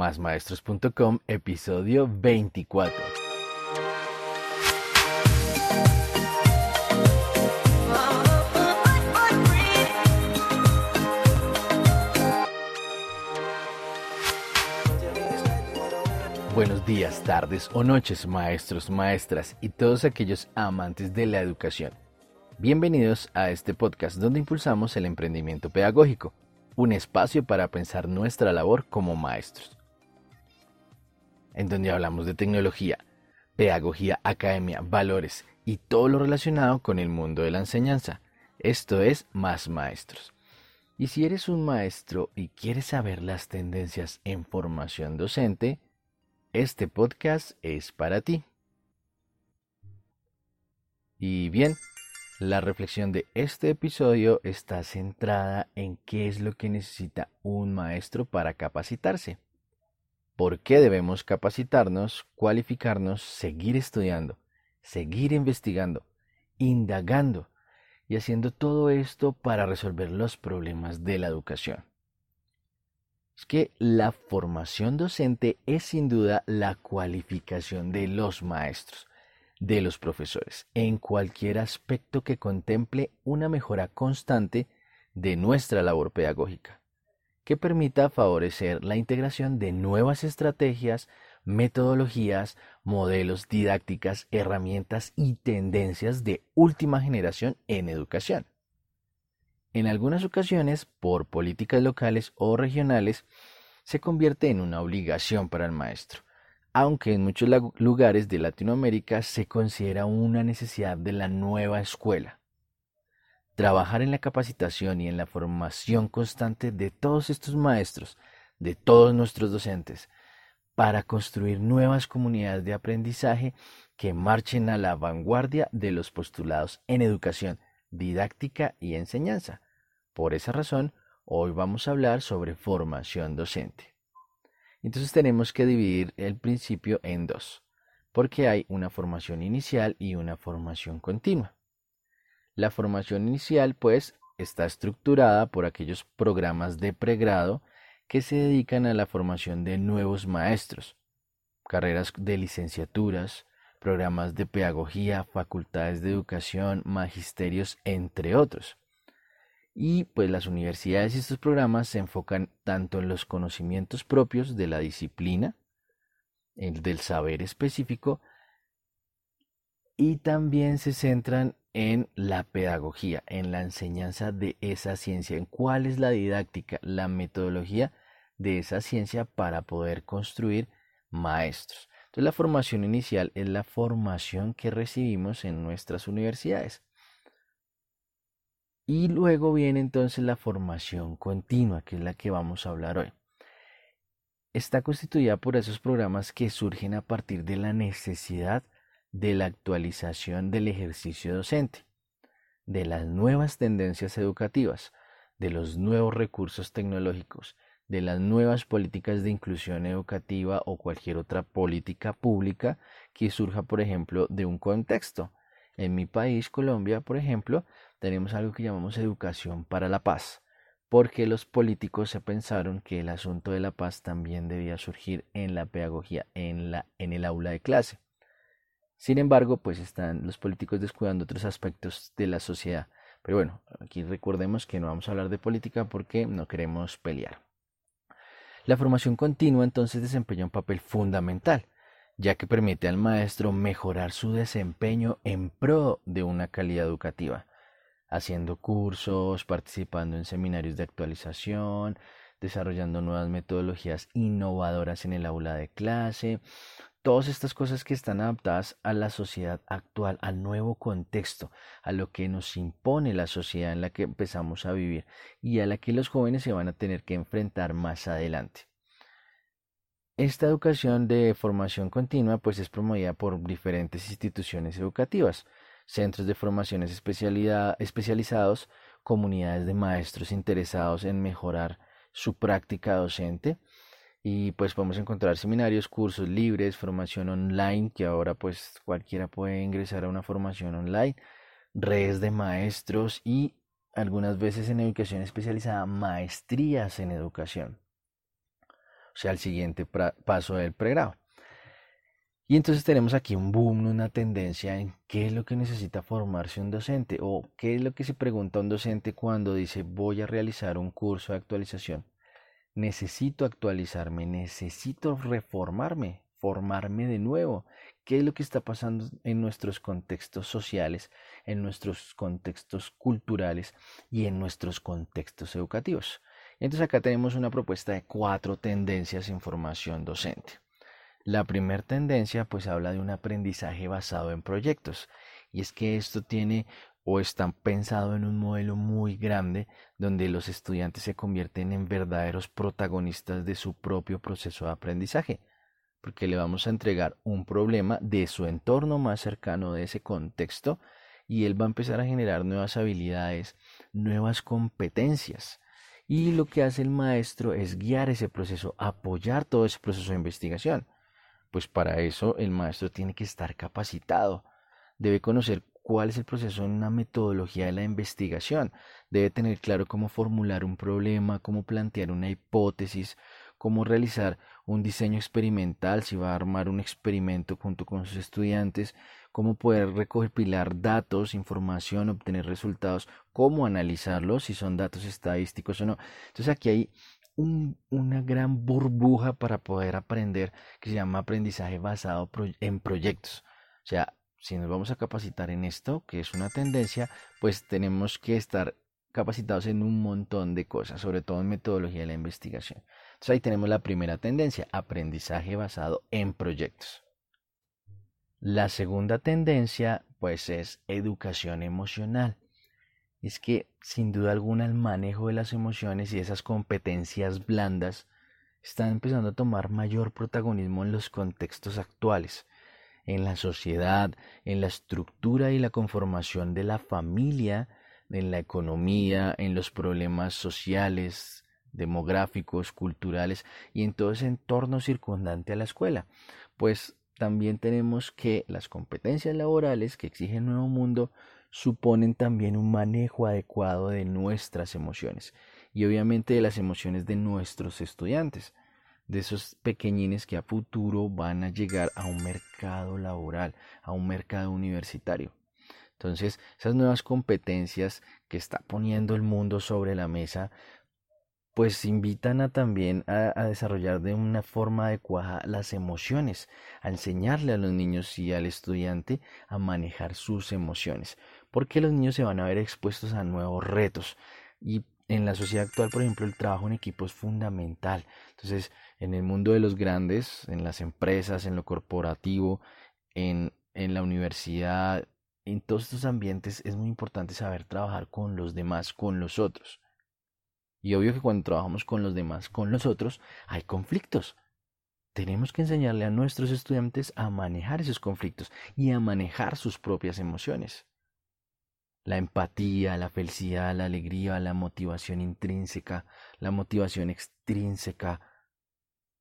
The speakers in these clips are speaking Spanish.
Másmaestros.com, episodio 24. Buenos días, tardes o noches, maestros, maestras y todos aquellos amantes de la educación. Bienvenidos a este podcast donde impulsamos el emprendimiento pedagógico, un espacio para pensar nuestra labor como maestros. En donde hablamos de tecnología, pedagogía, academia, valores y todo lo relacionado con el mundo de la enseñanza. Esto es Más Maestros. Y si eres un maestro y quieres saber las tendencias en formación docente, este podcast es para ti. Y bien, la reflexión de este episodio está centrada en qué es lo que necesita un maestro para capacitarse. ¿Por qué debemos capacitarnos, cualificarnos, seguir estudiando, seguir investigando, indagando y haciendo todo esto para resolver los problemas de la educación? es que la formación docente es sin duda la cualificación de los maestros, de los profesores, en cualquier aspecto que contemple una mejora constante de nuestra labor pedagógica, que permita favorecer la integración de nuevas estrategias, metodologías, modelos didácticas, herramientas y tendencias de última generación en educación. En algunas ocasiones, por políticas locales o regionales, se convierte en una obligación para el maestro, aunque en muchos lugares de Latinoamérica se considera una necesidad de la nueva escuela. Trabajar en la capacitación y en la formación constante de todos estos maestros, de todos nuestros docentes, para construir nuevas comunidades de aprendizaje que marchen a la vanguardia de los postulados en educación didáctica y enseñanza. Por esa razón, hoy vamos a hablar sobre formación docente. Entonces tenemos que dividir el principio en dos, porque hay una formación inicial y una formación continua. La formación inicial, pues, está estructurada por aquellos programas de pregrado que se dedican a la formación de nuevos maestros, carreras de licenciaturas, programas de pedagogía, facultades de educación, magisterios, entre otros. Y pues las universidades y estos programas se enfocan tanto en los conocimientos propios de la disciplina, el del saber específico, y también se centran en la pedagogía, en la enseñanza de esa ciencia, en cuál es la didáctica, la metodología de esa ciencia para poder construir maestros. Entonces la formación inicial es la formación que recibimos en nuestras universidades. Y luego viene entonces la formación continua, que es la que vamos a hablar hoy. Está constituida por esos programas que surgen a partir de la necesidad de la actualización del ejercicio docente, de las nuevas tendencias educativas, de los nuevos recursos tecnológicos, de las nuevas políticas de inclusión educativa o cualquier otra política pública que surja, por ejemplo, de un contexto. En mi país, Colombia, por ejemplo, tenemos algo que llamamos educación para la paz, porque los políticos se pensaron que el asunto de la paz también debía surgir en la pedagogía, en, la, en el aula de clase. Sin embargo, pues están los políticos descuidando otros aspectos de la sociedad. Pero bueno, aquí recordemos que no vamos a hablar de política porque no queremos pelear. La formación continua entonces desempeña un papel fundamental, ya que permite al maestro mejorar su desempeño en pro de una calidad educativa, haciendo cursos, participando en seminarios de actualización, desarrollando nuevas metodologías innovadoras en el aula de clase, todas estas cosas que están adaptadas a la sociedad actual, al nuevo contexto, a lo que nos impone la sociedad en la que empezamos a vivir y a la que los jóvenes se van a tener que enfrentar más adelante. Esta educación de formación continua pues es promovida por diferentes instituciones educativas, centros de formaciones especializados, comunidades de maestros interesados en mejorar su práctica docente, y pues podemos encontrar seminarios, cursos libres, formación online, que ahora pues cualquiera puede ingresar a una formación online, redes de maestros y algunas veces en educación especializada, maestrías en educación. o sea, el siguiente paso del pregrado. Y entonces tenemos aquí un boom, una tendencia en qué es lo que necesita formarse un docente o qué es lo que se pregunta un docente cuando dice voy a realizar un curso de actualización. Necesito actualizarme, necesito reformarme, formarme de nuevo. ¿Qué es lo que está pasando en nuestros contextos sociales, en nuestros contextos culturales y en nuestros contextos educativos? Entonces acá tenemos una propuesta de cuatro tendencias en formación docente. La primera tendencia pues habla de un aprendizaje basado en proyectos y es que esto tiene o está pensado en un modelo muy grande donde los estudiantes se convierten en verdaderos protagonistas de su propio proceso de aprendizaje porque le vamos a entregar un problema de su entorno más cercano, de ese contexto, y él va a empezar a generar nuevas habilidades, nuevas competencias. Y lo que hace el maestro es guiar ese proceso, apoyar todo ese proceso de investigación. Pues para eso el maestro tiene que estar capacitado, debe conocer cuál es el proceso en una metodología de la investigación, debe tener claro cómo formular un problema, cómo plantear una hipótesis, cómo realizar un diseño experimental, si va a armar un experimento junto con sus estudiantes, cómo poder recopilar datos, información, obtener resultados, cómo analizarlos, si son datos estadísticos o no. Entonces aquí hay una gran burbuja para poder aprender que se llama aprendizaje basado en proyectos. O sea, si nos vamos a capacitar en esto, que es una tendencia, pues tenemos que estar capacitados en un montón de cosas, sobre todo en metodología de la investigación. Entonces ahí tenemos la primera tendencia, aprendizaje basado en proyectos. La segunda tendencia, pues, es educación emocional. Es que, sin duda alguna, el manejo de las emociones y esas competencias blandas están empezando a tomar mayor protagonismo en los contextos actuales, en la sociedad, en la estructura y la conformación de la familia, en la economía, en los problemas sociales, demográficos, culturales y en todo ese entorno circundante a la escuela. Pues también tenemos que las competencias laborales que exige el nuevo mundo suponen también un manejo adecuado de nuestras emociones y obviamente de las emociones de nuestros estudiantes, de esos pequeñines que a futuro van a llegar a un mercado laboral, a un mercado universitario. Entonces, esas nuevas competencias que está poniendo el mundo sobre la mesa, pues invitan a también a, desarrollar de una forma adecuada las emociones, a enseñarle a los niños y al estudiante a manejar sus emociones, porque los niños se van a ver expuestos a nuevos retos y en la sociedad actual, por ejemplo, el trabajo en equipo es fundamental. Entonces, en el mundo de los grandes, en las empresas, en lo corporativo, en, en la universidad, en todos estos ambientes es muy importante saber trabajar con los demás, con los otros. Y obvio que cuando trabajamos con los demás, con los otros, hay conflictos. Tenemos que enseñarle a nuestros estudiantes a manejar esos conflictos y a manejar sus propias emociones. La empatía, la felicidad, la alegría, la motivación intrínseca, la motivación extrínseca,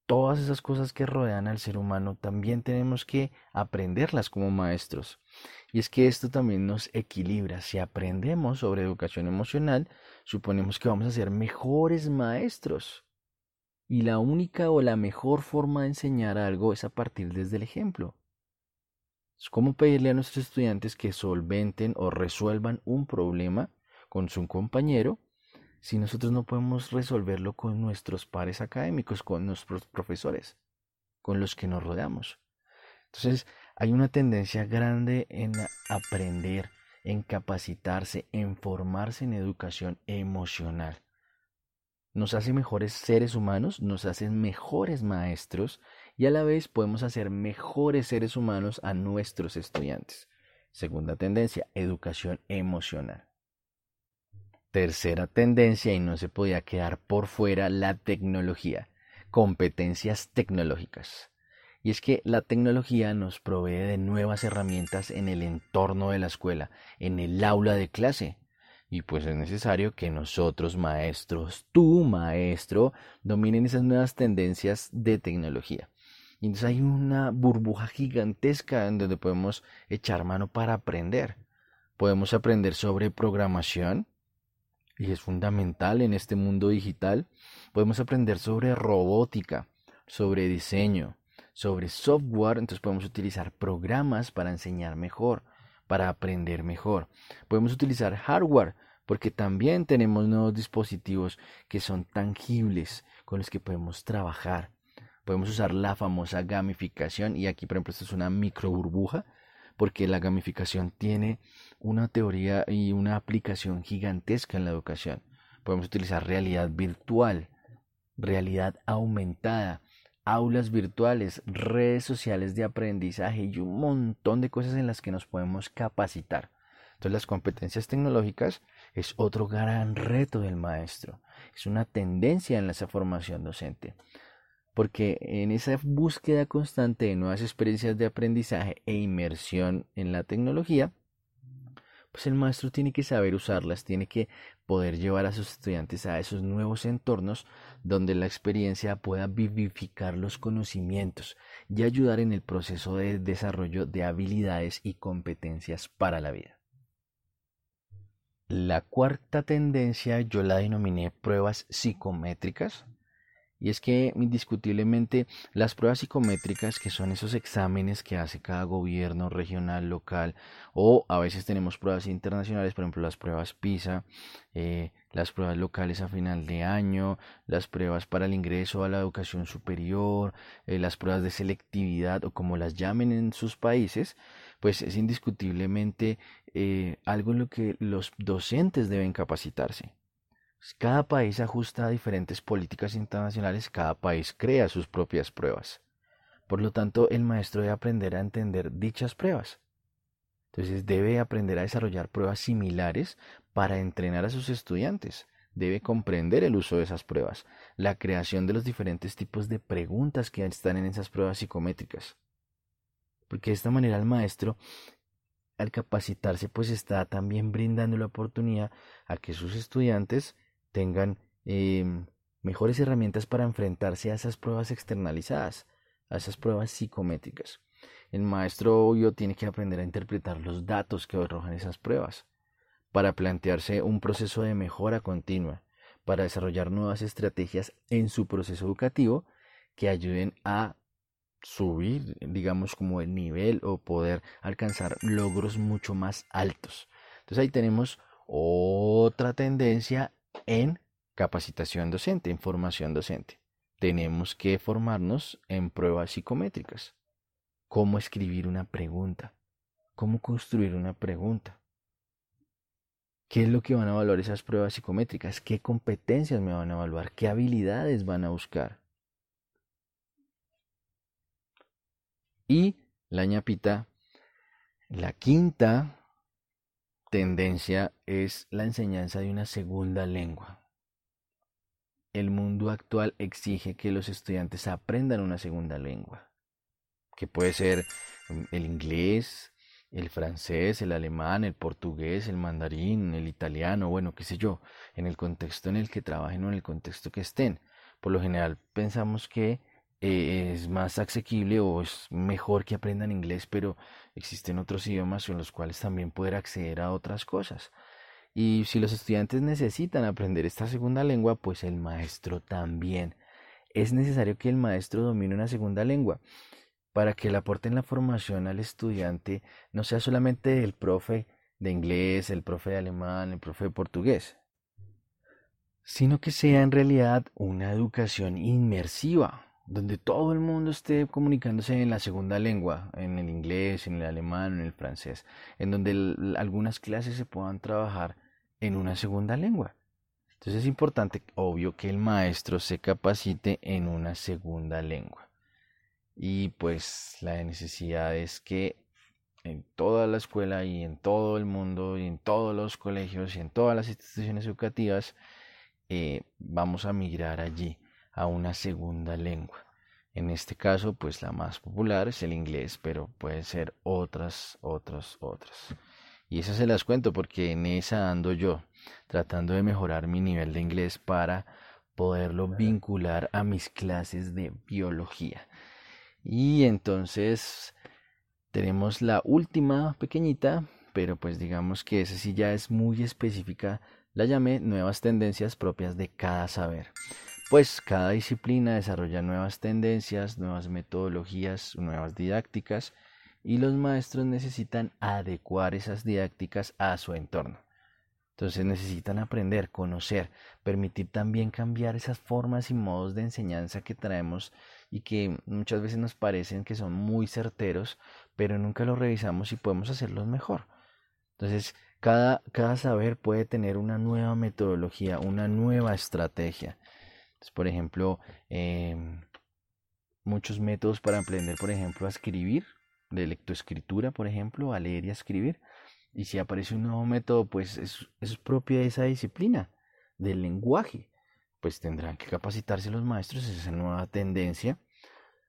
todas esas cosas que rodean al ser humano también tenemos que aprenderlas como maestros. Y es que esto también nos equilibra. Si aprendemos sobre educación emocional, suponemos que vamos a ser mejores maestros. Y la única o la mejor forma de enseñar algo es a partir desde el ejemplo. Es como pedirle a nuestros estudiantes que solventen o resuelvan un problema con su compañero si nosotros no podemos resolverlo con nuestros pares académicos, con nuestros profesores, con los que nos rodeamos? Entonces, hay una tendencia grande en aprender, en capacitarse, en formarse en educación emocional. Nos hace mejores seres humanos, nos hace mejores maestros y a la vez podemos hacer mejores seres humanos a nuestros estudiantes. Segunda tendencia, educación emocional. Tercera tendencia, y no se podía quedar por fuera, la tecnología, competencias tecnológicas. Y es que la tecnología nos provee de nuevas herramientas en el entorno de la escuela, en el aula de clase. Y pues es necesario que nosotros, maestros, tú, maestro, dominen esas nuevas tendencias de tecnología. Y entonces hay una burbuja gigantesca en donde podemos echar mano para aprender. Podemos aprender sobre programación, y es fundamental en este mundo digital. Podemos aprender sobre robótica, sobre diseño, sobre software, entonces podemos utilizar programas para enseñar mejor, para aprender mejor. Podemos utilizar hardware, porque también tenemos nuevos dispositivos que son tangibles con los que podemos trabajar. Podemos usar la famosa gamificación y aquí por ejemplo esto es una micro burbuja porque la gamificación tiene una teoría y una aplicación gigantesca en la educación. Podemos utilizar realidad virtual, realidad aumentada, aulas virtuales, redes sociales de aprendizaje y un montón de cosas en las que nos podemos capacitar. Entonces las competencias tecnológicas es otro gran reto del maestro, es una tendencia en esa formación docente, porque en esa búsqueda constante de nuevas experiencias de aprendizaje e inmersión en la tecnología, pues el maestro tiene que saber usarlas, tiene que poder llevar a sus estudiantes a esos nuevos entornos donde la experiencia pueda vivificar los conocimientos y ayudar en el proceso de desarrollo de habilidades y competencias para la vida. La cuarta tendencia yo la denominé pruebas psicométricas. Y es que indiscutiblemente las pruebas psicométricas, que son esos exámenes que hace cada gobierno regional, local, o a veces tenemos pruebas internacionales, por ejemplo las pruebas PISA, eh, las pruebas locales a final de año, las pruebas para el ingreso a la educación superior, eh, las pruebas de selectividad o como las llamen en sus países, pues es indiscutiblemente eh, algo en lo que los docentes deben capacitarse. Cada país ajusta a diferentes políticas internacionales, cada país crea sus propias pruebas. Por lo tanto, el maestro debe aprender a entender dichas pruebas. Entonces debe aprender a desarrollar pruebas similares para entrenar a sus estudiantes. Debe comprender el uso de esas pruebas, la creación de los diferentes tipos de preguntas que están en esas pruebas psicométricas porque de esta manera el maestro al capacitarse pues está también brindando la oportunidad a que sus estudiantes tengan em, mejores herramientas para enfrentarse a esas pruebas externalizadas, a esas pruebas psicométricas. El maestro obvio tiene que aprender a interpretar los datos que arrojan esas pruebas para plantearse un proceso de mejora continua, para desarrollar nuevas estrategias en su proceso educativo que ayuden a subir, digamos, como el nivel o poder alcanzar logros mucho más altos. Entonces ahí tenemos otra tendencia en capacitación docente, en formación docente. Tenemos que formarnos en pruebas psicométricas. Cómo escribir una pregunta. Cómo construir una pregunta. ¿Qué es lo que van a evaluar esas pruebas psicométricas? ¿Qué competencias me van a evaluar? ¿Qué habilidades van a buscar? Y la ñapita, la quinta tendencia es la enseñanza de una segunda lengua. El mundo actual exige que los estudiantes aprendan una segunda lengua, que puede ser el inglés, el francés, el alemán, el portugués, el mandarín, el italiano, bueno, qué sé yo, en el contexto en el que trabajen o en el contexto que estén. Por lo general pensamos que eh, es más asequible o es mejor que aprendan inglés, pero existen otros idiomas en los cuales también poder acceder a otras cosas. Y si los estudiantes necesitan aprender esta segunda lengua, pues el maestro también. Es necesario que el maestro domine una segunda lengua para que le aporten la formación al estudiante no sea solamente el profe de inglés, el profe de alemán, el profe de portugués, sino que sea en realidad una educación inmersiva, donde todo el mundo esté comunicándose en la segunda lengua, en el inglés, en el alemán, en el francés, en donde algunas clases se puedan trabajar en una segunda lengua. Entonces es importante, obvio, que el maestro se capacite en una segunda lengua. Y pues la necesidad es que en toda la escuela y en todo el mundo y en todos los colegios y en todas las instituciones educativas eh, vamos a migrar allí a una segunda lengua. En este caso, pues la más popular es el inglés, pero pueden ser otras, otras, otras. Y esas se las cuento porque en esa ando yo, tratando de mejorar mi nivel de inglés para poderlo vincular a mis clases de biología. Y entonces tenemos la última pequeñita, pero pues digamos que esa sí ya es muy específica. La llamé nuevas tendencias propias de cada saber pues cada disciplina desarrolla nuevas tendencias, nuevas metodologías, nuevas didácticas y los maestros necesitan adecuar esas didácticas a su entorno. Entonces necesitan aprender, conocer, permitir también cambiar esas formas y modos de enseñanza que traemos y que muchas veces nos parecen que son muy certeros, pero nunca los revisamos y podemos hacerlos mejor. Entonces, cada, cada saber puede tener una nueva metodología, una nueva estrategia. Por ejemplo, em, muchos métodos para aprender, por ejemplo, a escribir, de lectoescritura, por ejemplo, a leer y a escribir. Y si aparece un nuevo método, pues es, es propia de esa disciplina, del lenguaje. Pues tendrán que capacitarse los maestros, esa nueva tendencia.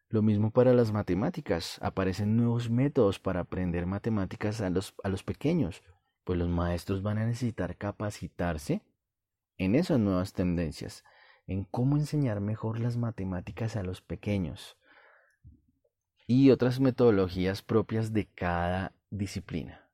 Lo mismo para las matemáticas. Aparecen nuevos métodos para aprender matemáticas a los, a los pequeños. Pues los maestros van a necesitar capacitarse en esas nuevas tendencias, en cómo enseñar mejor las matemáticas a los pequeños y otras metodologías propias de cada disciplina.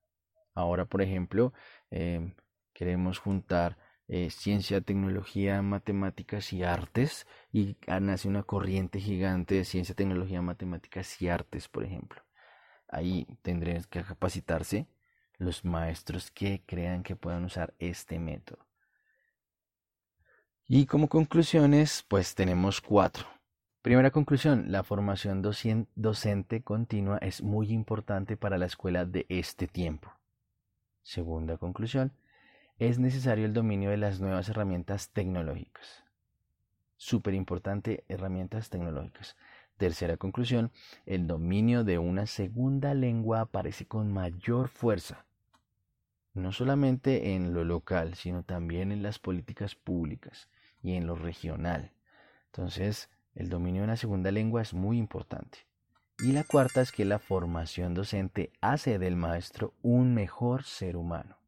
Ahora, por ejemplo, em, queremos juntar eh, ciencia, tecnología, matemáticas y artes y nace una corriente gigante de ciencia, tecnología, matemáticas y artes, por ejemplo. Ahí tendrán que capacitarse los maestros que crean que puedan usar este método. Y como conclusiones, pues tenemos cuatro. Primera conclusión, la formación docente continua es muy importante para la escuela de este tiempo. Segunda conclusión, es necesario el dominio de las nuevas herramientas tecnológicas. Súper importante, herramientas tecnológicas. Tercera conclusión, el dominio de una segunda lengua aparece con mayor fuerza, no solamente en lo local, sino también en las políticas públicas y en lo regional. Entonces, el dominio de una segunda lengua es muy importante. Y la cuarta es que la formación docente hace del maestro un mejor ser humano.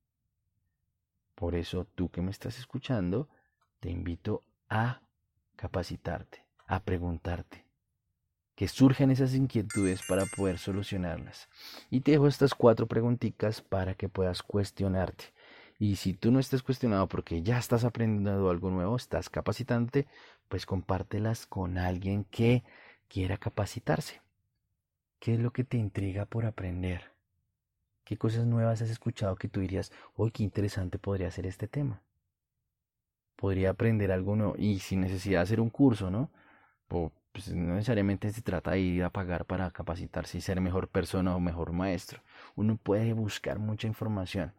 Por eso tú que me estás escuchando, te invito a capacitarte, a preguntarte, que surjan esas inquietudes para poder solucionarlas. Y te dejo estas cuatro preguntitas para que puedas cuestionarte. Y si tú no estás cuestionado porque ya estás aprendiendo algo nuevo, estás capacitándote, pues compártelas con alguien que quiera capacitarse. ¿Qué es lo que te intriga por aprender? ¿Qué cosas nuevas has escuchado que tú dirías, hoy qué interesante podría ser este tema? Podría aprender algo nuevo y sin necesidad de hacer un curso, ¿no? pues no necesariamente se trata de ir a pagar para capacitarse y ser mejor persona o mejor maestro. Uno puede buscar mucha información.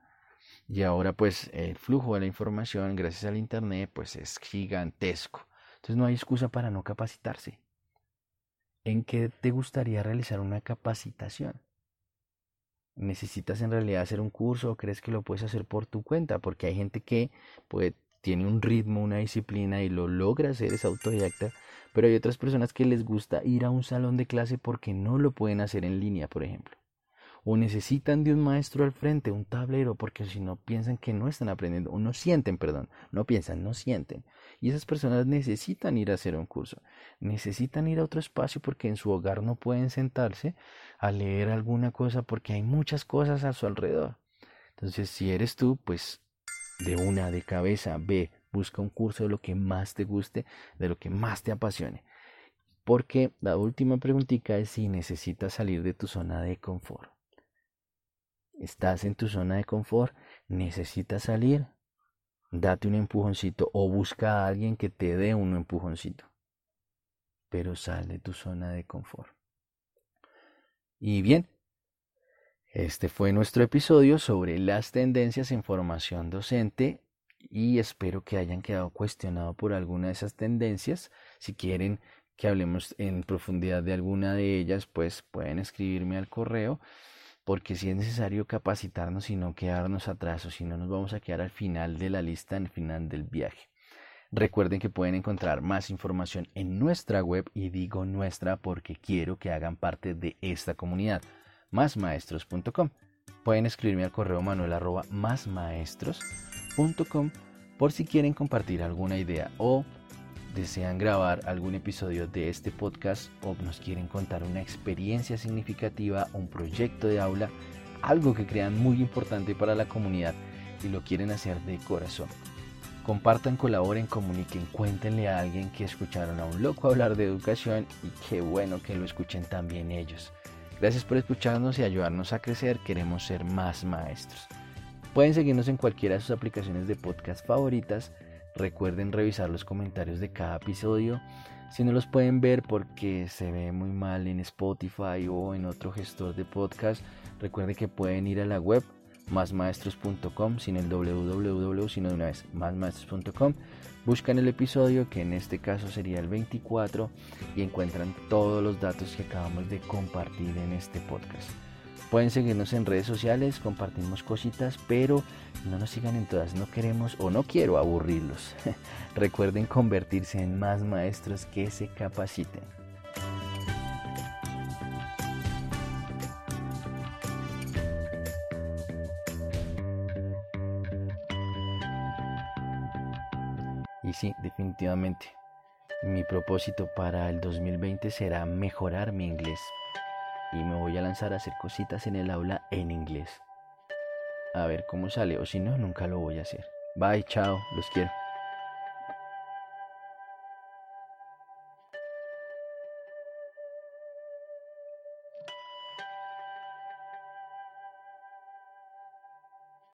Y ahora pues el flujo de la información gracias al Internet pues es gigantesco. Entonces no hay excusa para no capacitarse en qué te gustaría realizar una capacitación. ¿Necesitas en realidad hacer un curso o crees que lo puedes hacer por tu cuenta? Porque hay gente que puede, tiene un ritmo, una disciplina y lo logra hacer, es autodidacta, pero hay otras personas que les gusta ir a un salón de clase porque no lo pueden hacer en línea, por ejemplo o necesitan de un maestro al frente, un tablero, porque si no piensan que no están aprendiendo, o no sienten, perdón, no piensan, no sienten. Y esas personas necesitan ir a hacer un curso, necesitan ir a otro espacio porque en su hogar no pueden sentarse a leer alguna cosa porque hay muchas cosas a su alrededor. Entonces, si eres tú, pues de una de cabeza, ve, busca un curso de lo que más te guste, de lo que más te apasione. Porque la última preguntita es si necesitas salir de tu zona de confort estás en tu zona de confort, necesitas salir, date un empujoncito o busca a alguien que te dé un empujoncito. Pero sal de tu zona de confort. Y bien, este fue nuestro episodio sobre las tendencias en formación docente y espero que hayan quedado cuestionados por alguna de esas tendencias. Si quieren que hablemos en profundidad de alguna de ellas, pues pueden escribirme al correo porque si es necesario capacitarnos y no quedarnos atrás, o si no nos vamos a quedar al final de la lista, al final del viaje. Recuerden que pueden encontrar más información en nuestra web y digo nuestra porque quiero que hagan parte de esta comunidad, másmaestros.com. Pueden escribirme al correo manuel arroba másmaestros.com por si quieren compartir alguna idea o desean grabar algún episodio de este podcast o nos quieren contar una experiencia significativa, un proyecto de aula, algo que crean muy importante para la comunidad y lo quieren hacer de corazón. Compartan, colaboren, comuniquen, cuéntenle a alguien que escucharon a un loco hablar de educación y qué bueno que lo escuchen también ellos. Gracias por escucharnos y ayudarnos a crecer, queremos ser más maestros. Pueden seguirnos en cualquiera de sus aplicaciones de podcast favoritas. Recuerden revisar los comentarios de cada episodio. Si no los pueden ver porque se ve muy mal en Spotify o en otro gestor de podcast, recuerden que pueden ir a la web másmaestros.com sin el www, sino de una vez másmaestros.com. Buscan el episodio que en este caso sería el 24 y encuentran todos los datos que acabamos de compartir en este podcast. Pueden seguirnos en redes sociales, compartimos cositas, pero no nos sigan en todas, no queremos o no quiero aburrirlos. Recuerden convertirse en más maestros que se capaciten. Y sí, definitivamente, mi propósito para el 2020 será mejorar mi inglés. Y me voy a lanzar a hacer cositas en el aula en inglés. A ver cómo sale, o si no, nunca lo voy a hacer. Bye, chao, los quiero.